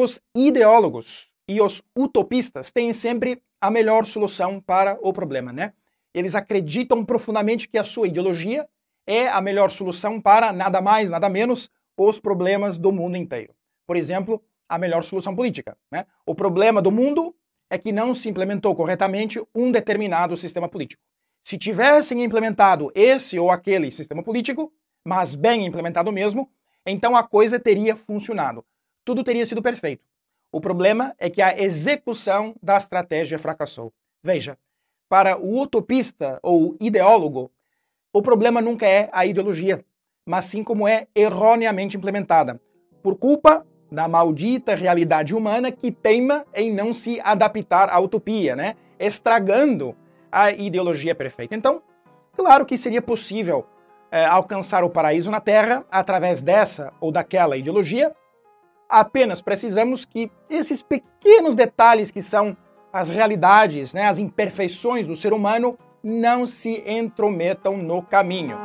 Os ideólogos e os utopistas têm sempre a melhor solução para o problema, né? Eles acreditam profundamente que a sua ideologia é a melhor solução para nada mais, nada menos os problemas do mundo inteiro. Por exemplo, a melhor solução política. Né? O problema do mundo é que não se implementou corretamente um determinado sistema político. Se tivessem implementado esse ou aquele sistema político, mas bem implementado mesmo, então a coisa teria funcionado. Tudo teria sido perfeito. O problema é que a execução da estratégia fracassou. Veja, para o utopista ou ideólogo, o problema nunca é a ideologia, mas sim como é erroneamente implementada, por culpa da maldita realidade humana que teima em não se adaptar à utopia, né? estragando a ideologia perfeita. Então, claro que seria possível é, alcançar o paraíso na Terra através dessa ou daquela ideologia, apenas precisamos que esses pequenos detalhes que são as realidades, né, as imperfeições do ser humano, não se entrometam no caminho.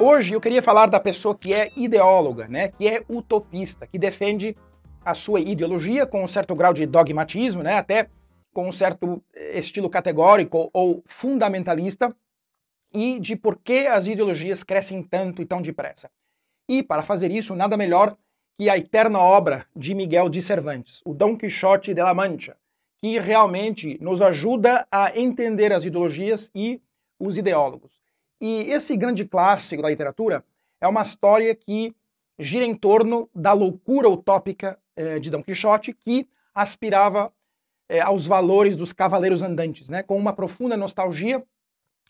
Hoje eu queria falar da pessoa que é ideóloga, né, que é utopista, que defende a sua ideologia com um certo grau de dogmatismo, né, até com um certo estilo categórico ou fundamentalista, e de por que as ideologias crescem tanto e tão depressa. E para fazer isso, nada melhor que a eterna obra de Miguel de Cervantes, o Dom Quixote de la Mancha, que realmente nos ajuda a entender as ideologias e os ideólogos. E esse grande clássico da literatura é uma história que gira em torno da loucura utópica eh, de Dom Quixote, que aspirava eh, aos valores dos cavaleiros andantes, né, com uma profunda nostalgia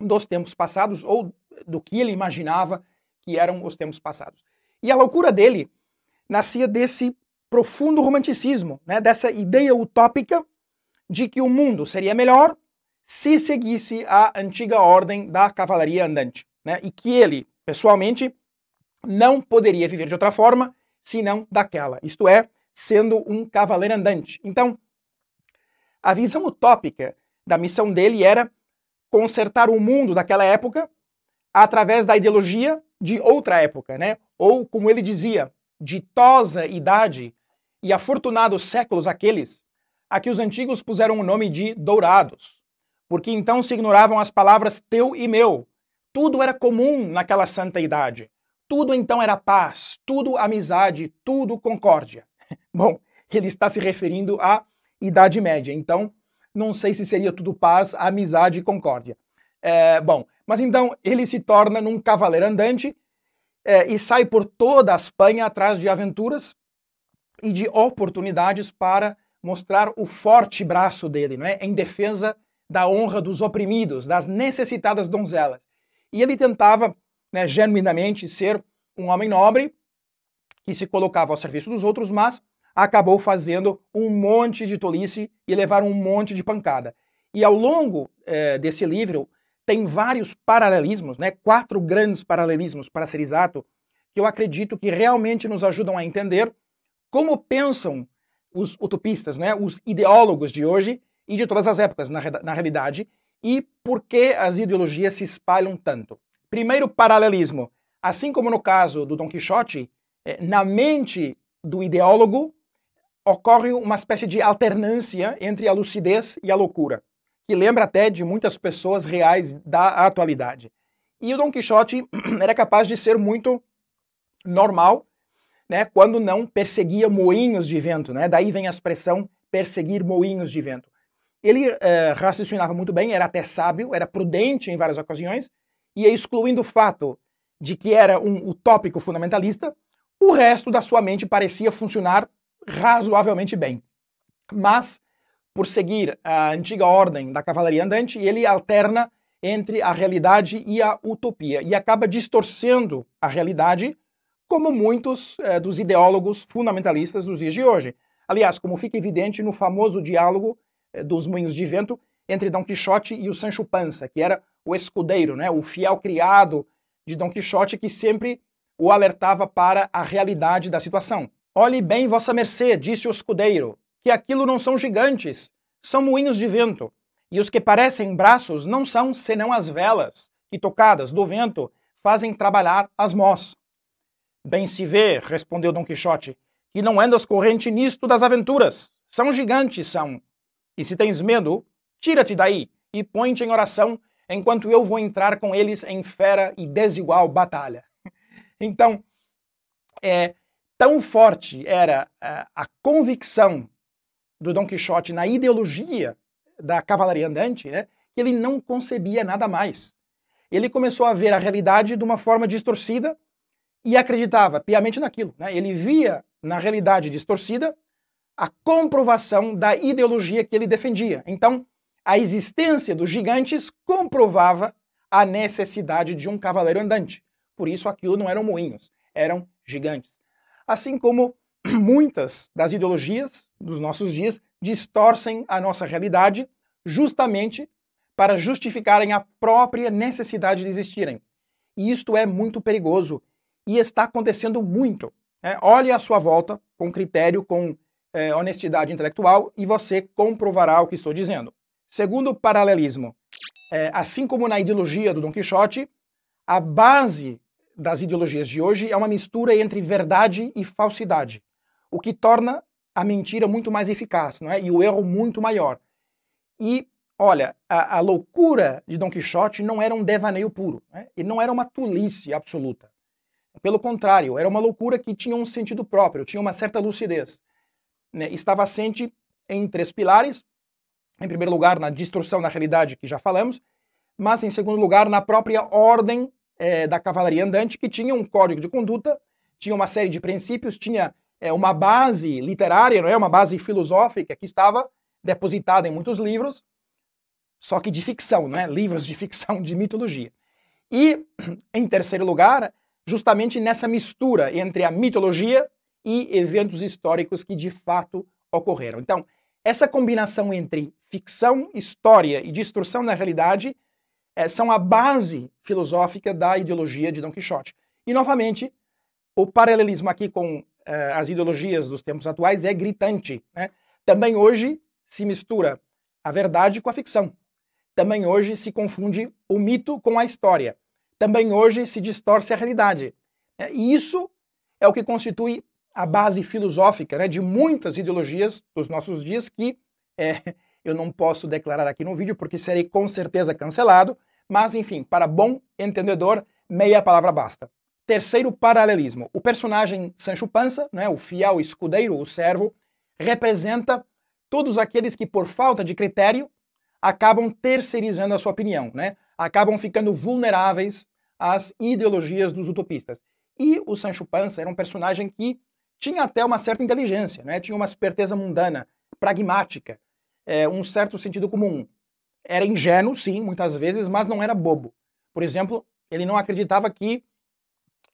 dos tempos passados ou do que ele imaginava que eram os tempos passados. E a loucura dele nascia desse profundo romanticismo, né, dessa ideia utópica de que o mundo seria melhor se seguisse a antiga ordem da cavalaria andante, né? E que ele, pessoalmente, não poderia viver de outra forma senão daquela, isto é, sendo um cavaleiro andante. Então, a visão utópica da missão dele era consertar o mundo daquela época através da ideologia de outra época, né? Ou, como ele dizia, ditosa idade e afortunados séculos aqueles a que os antigos puseram o nome de dourados porque então se ignoravam as palavras teu e meu. Tudo era comum naquela santa idade. Tudo então era paz, tudo amizade, tudo concórdia. Bom, ele está se referindo à Idade Média, então não sei se seria tudo paz, amizade e concórdia. É, bom, mas então ele se torna num cavaleiro andante é, e sai por toda a Espanha atrás de aventuras e de oportunidades para mostrar o forte braço dele, não é? em defesa da honra dos oprimidos, das necessitadas donzelas. E ele tentava, né, genuinamente, ser um homem nobre que se colocava ao serviço dos outros, mas acabou fazendo um monte de tolice e levar um monte de pancada. E ao longo eh, desse livro tem vários paralelismos, né, quatro grandes paralelismos, para ser exato, que eu acredito que realmente nos ajudam a entender como pensam os utopistas, né, os ideólogos de hoje e de todas as épocas, na, na realidade, e por que as ideologias se espalham tanto. Primeiro paralelismo. Assim como no caso do Dom Quixote, eh, na mente do ideólogo ocorre uma espécie de alternância entre a lucidez e a loucura, que lembra até de muitas pessoas reais da atualidade. E o Dom Quixote era capaz de ser muito normal, né, quando não perseguia moinhos de vento, né? Daí vem a expressão perseguir moinhos de vento. Ele é, raciocinava muito bem, era até sábio, era prudente em várias ocasiões, e excluindo o fato de que era um utópico fundamentalista, o resto da sua mente parecia funcionar razoavelmente bem. Mas, por seguir a antiga ordem da cavalaria andante, ele alterna entre a realidade e a utopia e acaba distorcendo a realidade, como muitos é, dos ideólogos fundamentalistas dos dias de hoje. Aliás, como fica evidente no famoso diálogo eh, dos moinhos de vento entre Dom Quixote e o Sancho Panza, que era o escudeiro, né, o fiel criado de Dom Quixote que sempre o alertava para a realidade da situação. Olhe bem, vossa mercê, disse o escudeiro, que aquilo não são gigantes, são moinhos de vento, e os que parecem braços não são senão as velas que tocadas do vento fazem trabalhar as mós. Bem se vê, respondeu Dom Quixote, que não andas corrente nisto das aventuras. São gigantes, são. E se tens medo, tira-te daí e põe-te em oração enquanto eu vou entrar com eles em fera e desigual batalha. Então, é, tão forte era a, a convicção do Dom Quixote na ideologia da cavalaria andante, né, que ele não concebia nada mais. Ele começou a ver a realidade de uma forma distorcida e acreditava piamente naquilo. Né? Ele via na realidade distorcida a comprovação da ideologia que ele defendia. Então, a existência dos gigantes comprovava a necessidade de um cavaleiro andante. Por isso, aquilo não eram moinhos, eram gigantes. Assim como muitas das ideologias dos nossos dias distorcem a nossa realidade justamente para justificarem a própria necessidade de existirem. E isto é muito perigoso e está acontecendo muito. Né? Olhe à sua volta com critério, com é, honestidade intelectual e você comprovará o que estou dizendo. Segundo paralelismo, é, assim como na ideologia do Dom Quixote, a base das ideologias de hoje é uma mistura entre verdade e falsidade, o que torna a mentira muito mais eficaz não é? e o erro muito maior. E, olha, a, a loucura de Dom Quixote não era um devaneio puro, né? e não era uma tolice absoluta. Pelo contrário, era uma loucura que tinha um sentido próprio, tinha uma certa lucidez. Né? Estava assente em três pilares. Em primeiro lugar, na destruição da realidade, que já falamos, mas em segundo lugar, na própria ordem é, da cavalaria andante, que tinha um código de conduta, tinha uma série de princípios, tinha é, uma base literária, não é? uma base filosófica que estava depositada em muitos livros, só que de ficção, não é? livros de ficção, de mitologia. E, em terceiro lugar, justamente nessa mistura entre a mitologia e eventos históricos que de fato ocorreram. Então, essa combinação entre ficção, história e destruição da realidade é, são a base filosófica da ideologia de Dom Quixote. E, novamente, o paralelismo aqui com é, as ideologias dos tempos atuais é gritante. Né? Também hoje se mistura a verdade com a ficção. Também hoje se confunde o mito com a história também hoje se distorce a realidade. É, e isso é o que constitui a base filosófica né, de muitas ideologias dos nossos dias que é, eu não posso declarar aqui no vídeo porque serei com certeza cancelado, mas enfim, para bom entendedor, meia palavra basta. Terceiro paralelismo. O personagem Sancho Panza, né, o fiel escudeiro, o servo, representa todos aqueles que, por falta de critério, acabam terceirizando a sua opinião, né? acabam ficando vulneráveis as ideologias dos utopistas. E o Sancho Panza era um personagem que tinha até uma certa inteligência, né? tinha uma esperteza mundana, pragmática, é, um certo sentido comum. Era ingênuo, sim, muitas vezes, mas não era bobo. Por exemplo, ele não acreditava que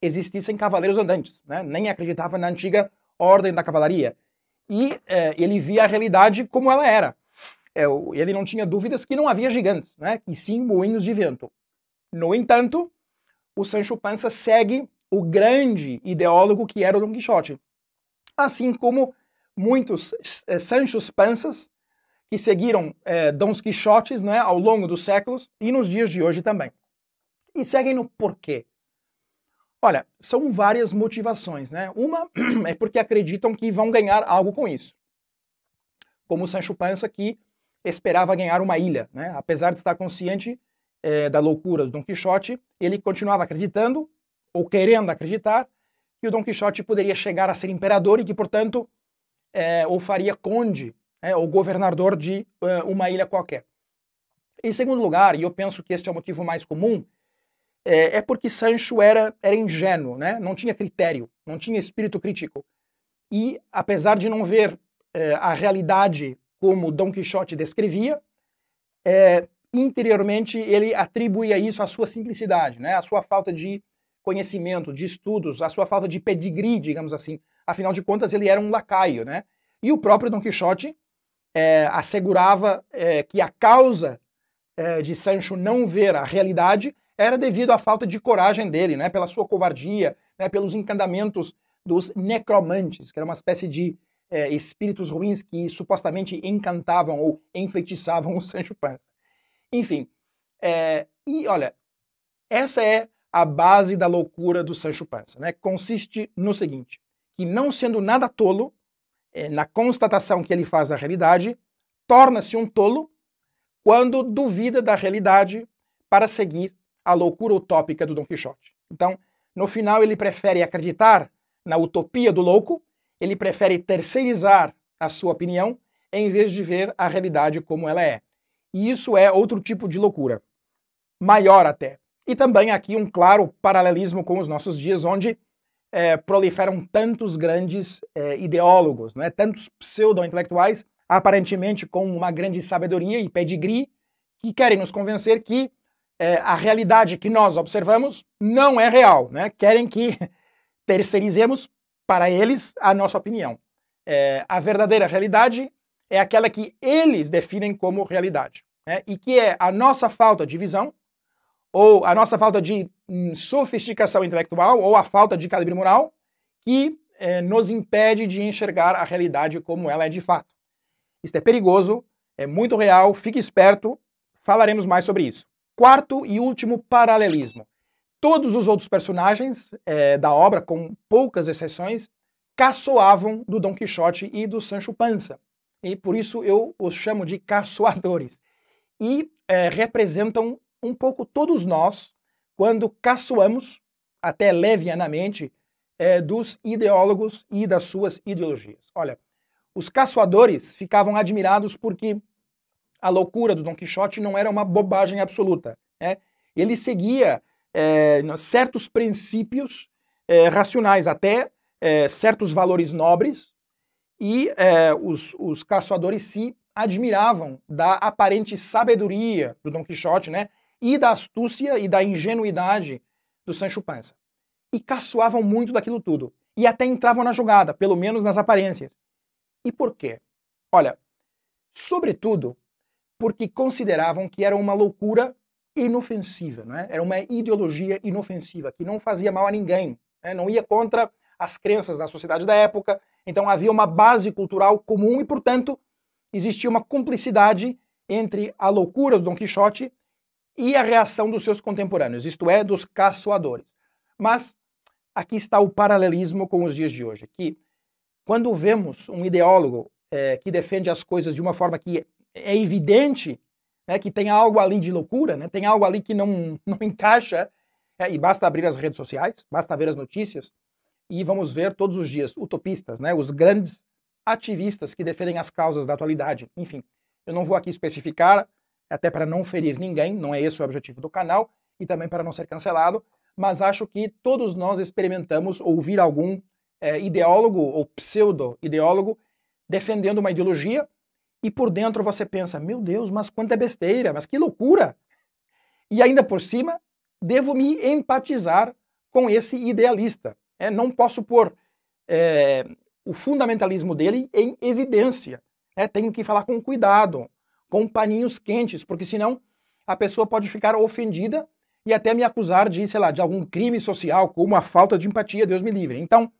existissem cavaleiros andantes, né? nem acreditava na antiga ordem da cavalaria. E é, ele via a realidade como ela era. É, ele não tinha dúvidas que não havia gigantes, né? e sim moinhos de vento. No entanto, o Sancho Panza segue o grande ideólogo que era o Don Quixote. Assim como muitos é, Sanchos Panzas que seguiram é, Dons Quixotes né, ao longo dos séculos e nos dias de hoje também. E seguem no porquê. Olha, são várias motivações, né? Uma é porque acreditam que vão ganhar algo com isso. Como o Sancho Panza que esperava ganhar uma ilha, né? Apesar de estar consciente é, da loucura do Dom Quixote, ele continuava acreditando, ou querendo acreditar, que o Dom Quixote poderia chegar a ser imperador e que, portanto, é, ou faria conde, é, ou governador de é, uma ilha qualquer. Em segundo lugar, e eu penso que este é o motivo mais comum, é, é porque Sancho era, era ingênuo, né? não tinha critério, não tinha espírito crítico. E, apesar de não ver é, a realidade como Dom Quixote descrevia, é, interiormente ele atribuía isso à sua simplicidade, né? à sua falta de conhecimento, de estudos, à sua falta de pedigree, digamos assim. Afinal de contas, ele era um lacaio. Né? E o próprio Dom Quixote é, assegurava é, que a causa é, de Sancho não ver a realidade era devido à falta de coragem dele, né? pela sua covardia, né? pelos encantamentos dos necromantes, que era uma espécie de é, espíritos ruins que supostamente encantavam ou enfeitiçavam o Sancho Panza. Enfim, é, e olha, Essa é a base da loucura do Sancho Panza, né? Consiste no seguinte, que não sendo nada tolo, na constatação que ele faz da realidade, torna-se um tolo quando duvida da realidade para seguir a loucura utópica do Dom Quixote. Então, no final, ele prefere acreditar na utopia do louco, ele prefere terceirizar a sua opinião em vez de ver a realidade como ela é. E isso é outro tipo de loucura, maior até. E também aqui um claro paralelismo com os nossos dias, onde é, proliferam tantos grandes é, ideólogos, né? tantos pseudo-intelectuais, aparentemente com uma grande sabedoria e pedigree, que querem nos convencer que é, a realidade que nós observamos não é real. Né? Querem que terceirizemos para eles a nossa opinião. É, a verdadeira realidade é aquela que eles definem como realidade, né? e que é a nossa falta de visão ou a nossa falta de hum, sofisticação intelectual, ou a falta de calibre moral, que eh, nos impede de enxergar a realidade como ela é de fato. Isso é perigoso, é muito real, fique esperto, falaremos mais sobre isso. Quarto e último paralelismo. Todos os outros personagens eh, da obra, com poucas exceções, caçoavam do Dom Quixote e do Sancho Panza. E por isso eu os chamo de caçoadores. E eh, representam um pouco todos nós quando caçoamos, até levianamente, é, dos ideólogos e das suas ideologias. Olha, os caçoadores ficavam admirados porque a loucura do Dom Quixote não era uma bobagem absoluta. Né? Ele seguia é, certos princípios é, racionais, até é, certos valores nobres, e é, os, os caçoadores se admiravam da aparente sabedoria do Dom Quixote, né? E da astúcia e da ingenuidade do Sancho Panza. E caçoavam muito daquilo tudo. E até entravam na jogada, pelo menos nas aparências. E por quê? Olha, sobretudo porque consideravam que era uma loucura inofensiva, né? era uma ideologia inofensiva, que não fazia mal a ninguém, né? não ia contra as crenças da sociedade da época, então havia uma base cultural comum e, portanto, existia uma cumplicidade entre a loucura do Dom Quixote e a reação dos seus contemporâneos, isto é, dos caçoadores. Mas aqui está o paralelismo com os dias de hoje, que quando vemos um ideólogo é, que defende as coisas de uma forma que é evidente né, que tem algo ali de loucura, né, tem algo ali que não, não encaixa, é, e basta abrir as redes sociais, basta ver as notícias, e vamos ver todos os dias utopistas, né, os grandes ativistas que defendem as causas da atualidade. Enfim, eu não vou aqui especificar até para não ferir ninguém, não é esse o objetivo do canal, e também para não ser cancelado, mas acho que todos nós experimentamos ouvir algum é, ideólogo ou pseudo-ideólogo defendendo uma ideologia e por dentro você pensa, meu Deus, mas quanta besteira, mas que loucura! E ainda por cima, devo me empatizar com esse idealista. É, não posso pôr é, o fundamentalismo dele em evidência. É, tenho que falar com cuidado, com paninhos quentes, porque senão a pessoa pode ficar ofendida e até me acusar de, sei lá, de algum crime social, como a falta de empatia, Deus me livre. Então,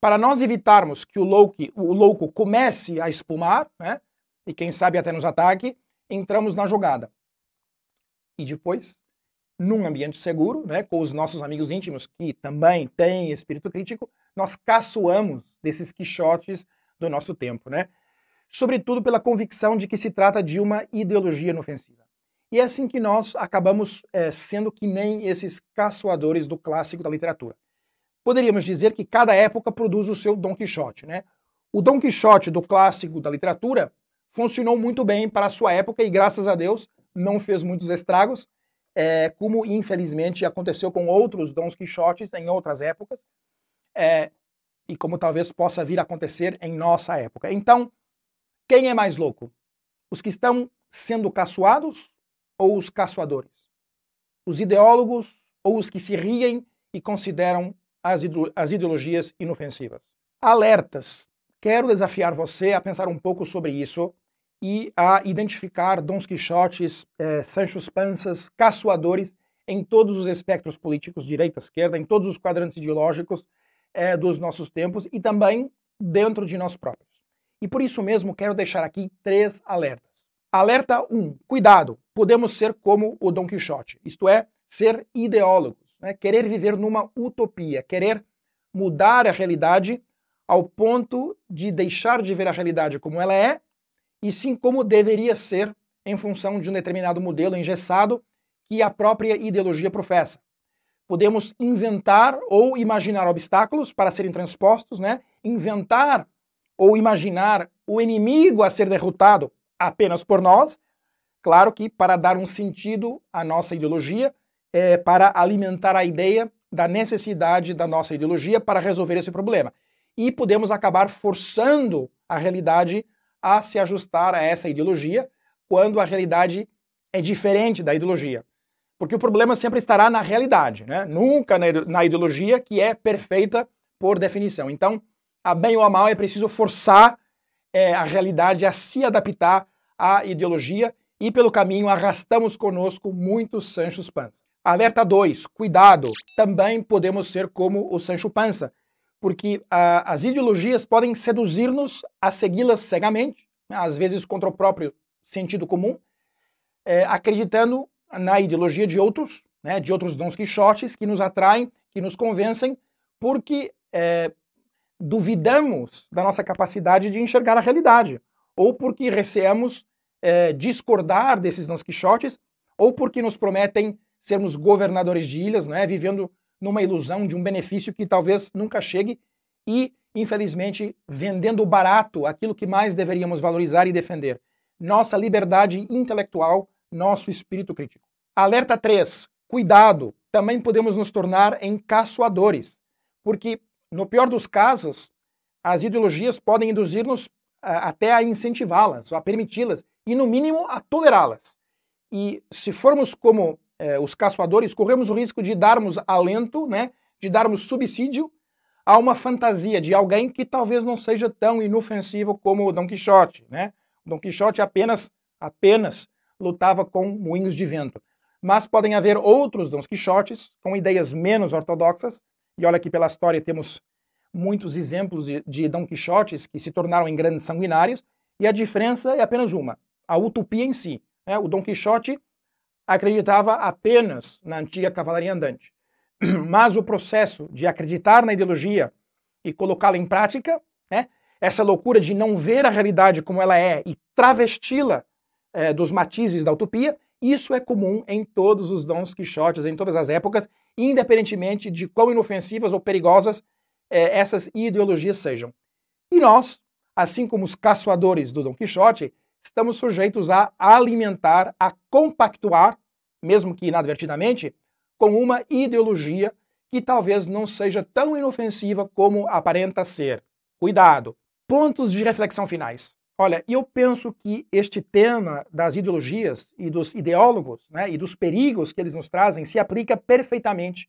para nós evitarmos que o louco, o louco comece a espumar, né, e quem sabe até nos ataque, entramos na jogada. E depois, num ambiente seguro, né, com os nossos amigos íntimos que também têm espírito crítico, nós caçoamos desses quixotes do nosso tempo, né? Sobretudo pela convicção de que se trata de uma ideologia inofensiva. E é assim que nós acabamos é, sendo que nem esses caçoadores do clássico da literatura. Poderíamos dizer que cada época produz o seu Dom Quixote. Né? O Dom Quixote do clássico da literatura funcionou muito bem para a sua época e, graças a Deus, não fez muitos estragos, é, como infelizmente aconteceu com outros Dons Quixotes em outras épocas, é, e como talvez possa vir a acontecer em nossa época. Então, quem é mais louco? Os que estão sendo caçoados ou os caçoadores? Os ideólogos ou os que se riem e consideram as, as ideologias inofensivas? Alertas. Quero desafiar você a pensar um pouco sobre isso e a identificar Dons Quixotes, eh, Sancho Panças, caçoadores em todos os espectros políticos, direita, esquerda, em todos os quadrantes ideológicos eh, dos nossos tempos e também dentro de nós próprios. E por isso mesmo quero deixar aqui três alertas. Alerta 1. Um, cuidado, podemos ser como o Dom Quixote, isto é, ser ideólogos, né? querer viver numa utopia, querer mudar a realidade ao ponto de deixar de ver a realidade como ela é e sim como deveria ser em função de um determinado modelo engessado que a própria ideologia professa. Podemos inventar ou imaginar obstáculos para serem transpostos, né? inventar ou imaginar o inimigo a ser derrotado apenas por nós, claro que para dar um sentido à nossa ideologia, é, para alimentar a ideia da necessidade da nossa ideologia para resolver esse problema. E podemos acabar forçando a realidade a se ajustar a essa ideologia, quando a realidade é diferente da ideologia. Porque o problema sempre estará na realidade, né? nunca na ideologia que é perfeita por definição. Então, a bem ou a mal, é preciso forçar é, a realidade a se adaptar à ideologia e, pelo caminho, arrastamos conosco muitos Sanchos Panza. Alerta 2, cuidado, também podemos ser como o Sancho Panza, porque a, as ideologias podem seduzir-nos a segui-las cegamente, né, às vezes contra o próprio sentido comum, é, acreditando na ideologia de outros, né, de outros Dons Quixotes que nos atraem, que nos convencem, porque é, duvidamos da nossa capacidade de enxergar a realidade, ou porque receamos é, discordar desses Dons Quixotes, ou porque nos prometem sermos governadores de ilhas, né, vivendo numa ilusão de um benefício que talvez nunca chegue e, infelizmente, vendendo barato aquilo que mais deveríamos valorizar e defender nossa liberdade intelectual, nosso espírito crítico. Alerta 3. Cuidado, também podemos nos tornar encaçoadores, porque, no pior dos casos, as ideologias podem induzir-nos até a incentivá-las, ou a permiti-las, e, no mínimo, a tolerá-las. E se formos como eh, os caçoadores, corremos o risco de darmos alento, né, de darmos subsídio a uma fantasia de alguém que talvez não seja tão inofensivo como o Dom Quixote, né? Dom Quixote apenas, apenas lutava com moinhos de vento. Mas podem haver outros Dom Quixotes com ideias menos ortodoxas, e olha que pela história temos muitos exemplos de, de Dom Quixotes que se tornaram em grandes sanguinários, e a diferença é apenas uma, a utopia em si. Né? O Dom Quixote acreditava apenas na antiga cavalaria andante. Mas o processo de acreditar na ideologia e colocá-la em prática né, essa loucura de não ver a realidade como ela é e travesti-la é, dos matizes da utopia, isso é comum em todos os dons quixotes, em todas as épocas, independentemente de quão inofensivas ou perigosas é, essas ideologias sejam. E nós, assim como os caçoadores do Dom Quixote, estamos sujeitos a alimentar, a compactuar, mesmo que inadvertidamente, com uma ideologia que talvez não seja tão inofensiva como aparenta ser. Cuidado! Pontos de reflexão finais. Olha, eu penso que este tema das ideologias e dos ideólogos né, e dos perigos que eles nos trazem se aplica perfeitamente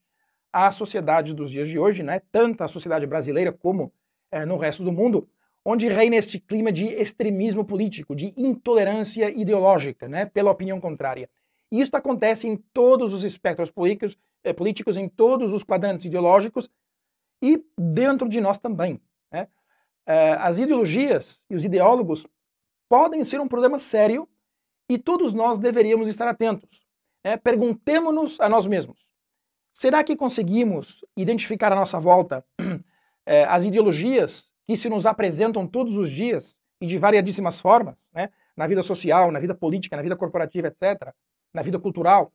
à sociedade dos dias de hoje, né, tanto à sociedade brasileira como é, no resto do mundo, onde reina este clima de extremismo político, de intolerância ideológica né, pela opinião contrária. E isso acontece em todos os espectros políticos, é, políticos, em todos os quadrantes ideológicos e dentro de nós também. Né? É, as ideologias e os ideólogos podem ser um problema sério e todos nós deveríamos estar atentos. É, Perguntemos-nos a nós mesmos: será que conseguimos identificar à nossa volta é, as ideologias que se nos apresentam todos os dias e de variadíssimas formas, né? na vida social, na vida política, na vida corporativa, etc., na vida cultural?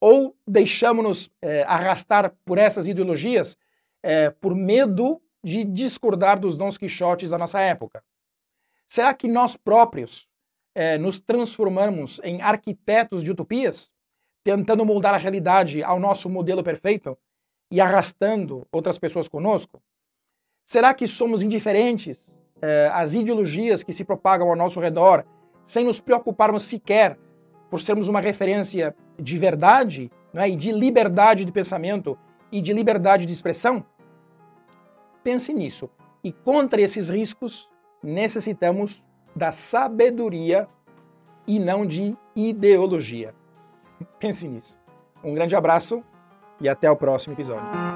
Ou deixamos-nos é, arrastar por essas ideologias é, por medo de discordar dos dons quixotes da nossa época? Será que nós próprios é, nos transformamos em arquitetos de utopias, tentando moldar a realidade ao nosso modelo perfeito e arrastando outras pessoas conosco? Será que somos indiferentes é, às ideologias que se propagam ao nosso redor, sem nos preocuparmos sequer por sermos uma referência de verdade né, e de liberdade de pensamento e de liberdade de expressão? Pense nisso. E contra esses riscos, necessitamos da sabedoria e não de ideologia. Pense nisso. Um grande abraço e até o próximo episódio.